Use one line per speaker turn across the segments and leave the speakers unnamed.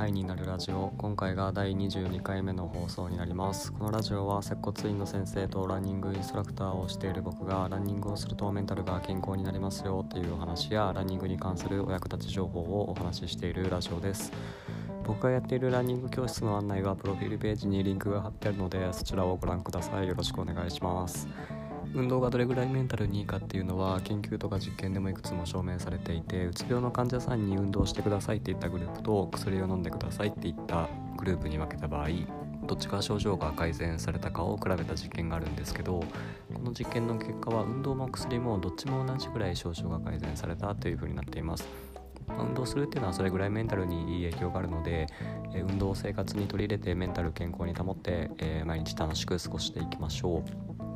ハイになるラジオ。今回が第22回目の放送になります。このラジオは接骨院の先生とランニングインストラクターをしている僕がランニングをするとメンタルが健康になりますよというお話やランニングに関するお役立ち情報をお話ししているラジオです。僕がやっているランニング教室の案内はプロフィールページにリンクが貼ってあるのでそちらをご覧ください。よろしくお願いします。運動がどれぐらいメンタルにいいかっていうのは研究とか実験でもいくつも証明されていてうつ病の患者さんに運動してくださいって言ったグループと薬を飲んでくださいって言ったグループに分けた場合どっちが症状が改善されたかを比べた実験があるんですけどこの実験の結果は運動も薬もどっちも同じぐらい症状が改善されたというふうになっています運動するっていうのはそれぐらいメンタルにいい影響があるので、運動を生活に取り入れてメンタル健康に保って、毎日楽しく過ごしていきましょう。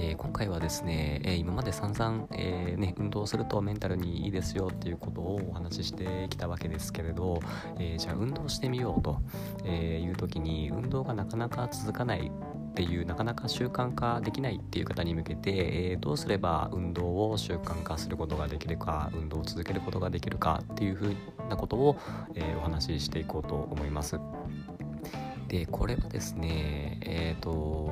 えー、今回はですね、えー、今まで散々、えー、ね、運動するとメンタルにいいですよっていうことをお話ししてきたわけですけれど、えじゃあ運動してみようと、えいう時に運動がなかなか続かないっていうなかなか習慣化できないっていう方に向けて、えー、どうすれば運動を習慣化することができるか運動を続けることができるかっていうふうなことを、えー、お話ししていこうと思います。でこれはですねえっ、ー、と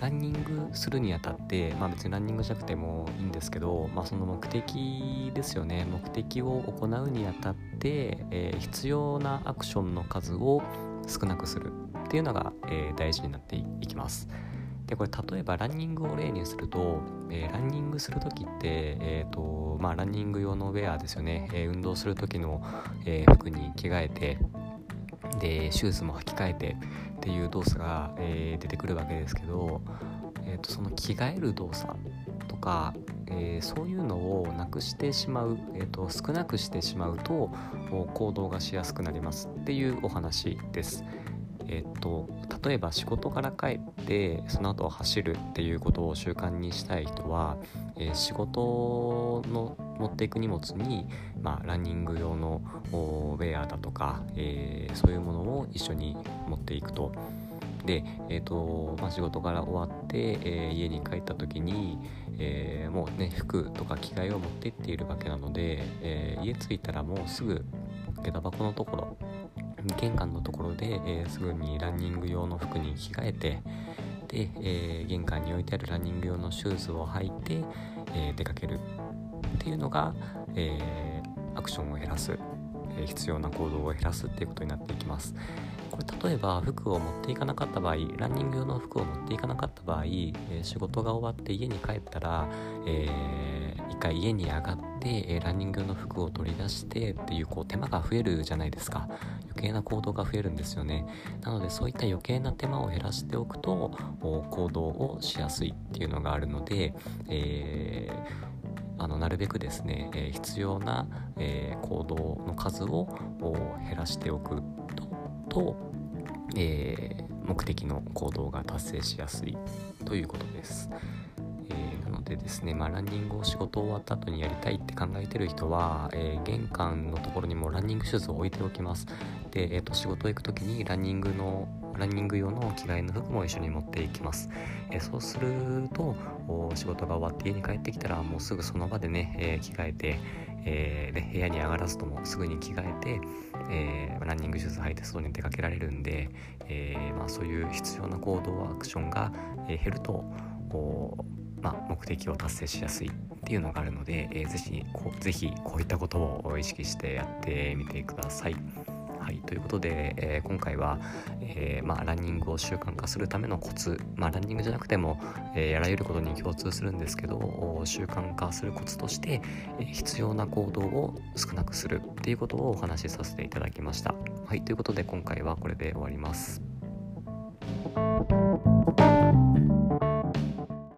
ランニングするにあたって、まあ、別にランニングじゃなくてもいいんですけど、まあ、その目的ですよね目的を行うにあたって、えー、必要なアクションの数を少なくするっていうのが、えー、大事になっていきます。でこれ例えばランニングを例にすると、えー、ランニングする時って、えーとまあ、ランニング用のウェアですよね、え、運動する時の、え服に着替えてでシューズも履き替えてっていう動作が、えー、出てくるわけですけど、えーと、その着替える動作とか、えー、そういうのをなくしてしまう、えーと、少なくしてしまうと行動がしやすくなりますっていうお話です。えっと、例えば仕事から帰ってその後走るっていうことを習慣にしたい人は、えー、仕事の持っていく荷物に、まあ、ランニング用のウェアだとか、えー、そういうものを一緒に持っていくと。で、えーとまあ、仕事から終わって、えー、家に帰った時に、えー、もうね服とか着替えを持って行っているわけなので、えー、家着いたらもうすぐ下駄箱のところ玄関のところで、え、すぐにランニング用の服に着替えてで、え、玄関に置いてあるランニング用のシューズを履いて、え、出かけるっていうのが、えアクションを減らす、え必要な行動を減らすっていうことになっていきます。これ例えば服を持っていかなかった場合ランニング用の服を持っていかなかった場合、え仕事が終わって家に帰ったら、えー、一回家に上がって、えランニング用の服を取り出してっていうこう手間が増えるじゃないですか余計な行動が増えるんですよねなのでそういった余計な手間を減らしておくと行動をしやすいっていうのがあるので、えーあのなるべくですね、え、必要な、え、行動の数を減らしておくと、えー、目的の行動が達成しやすいということです。えなのでですね、まあ、ランニングを仕事終わった後にやりたいって考えてる人は、えー、玄関のところにもランニングシューズを置いておきます。で、えーと、仕事行く時にランニングのランニング用の着替えの服も一緒に持っていきます。えー、そうすると仕事が終わって家に帰ってきたらもうすぐその場でね、えー、着替えて、えー、ね、部屋に上がらずともすぐに着替えて、えー、ランニングシューズ履いて外に出かけられるんで、えまあ、そういう必要な行動アクションが、え減るとまあ、目的を達成しやすいっていうのがあるので、えー、ぜひこうぜひこういったことを意識してやってみてください。はい、ということで、えー、今回は、えー、まあ、ランニングを習慣化するためのコツ、まあ、ランニングじゃなくても、えー、あらゆることに共通するんですけど習慣化するコツとして、え必要な行動を少なくするっていうことをお話しさせていただきました。はい、ということで今回はこれで終わります。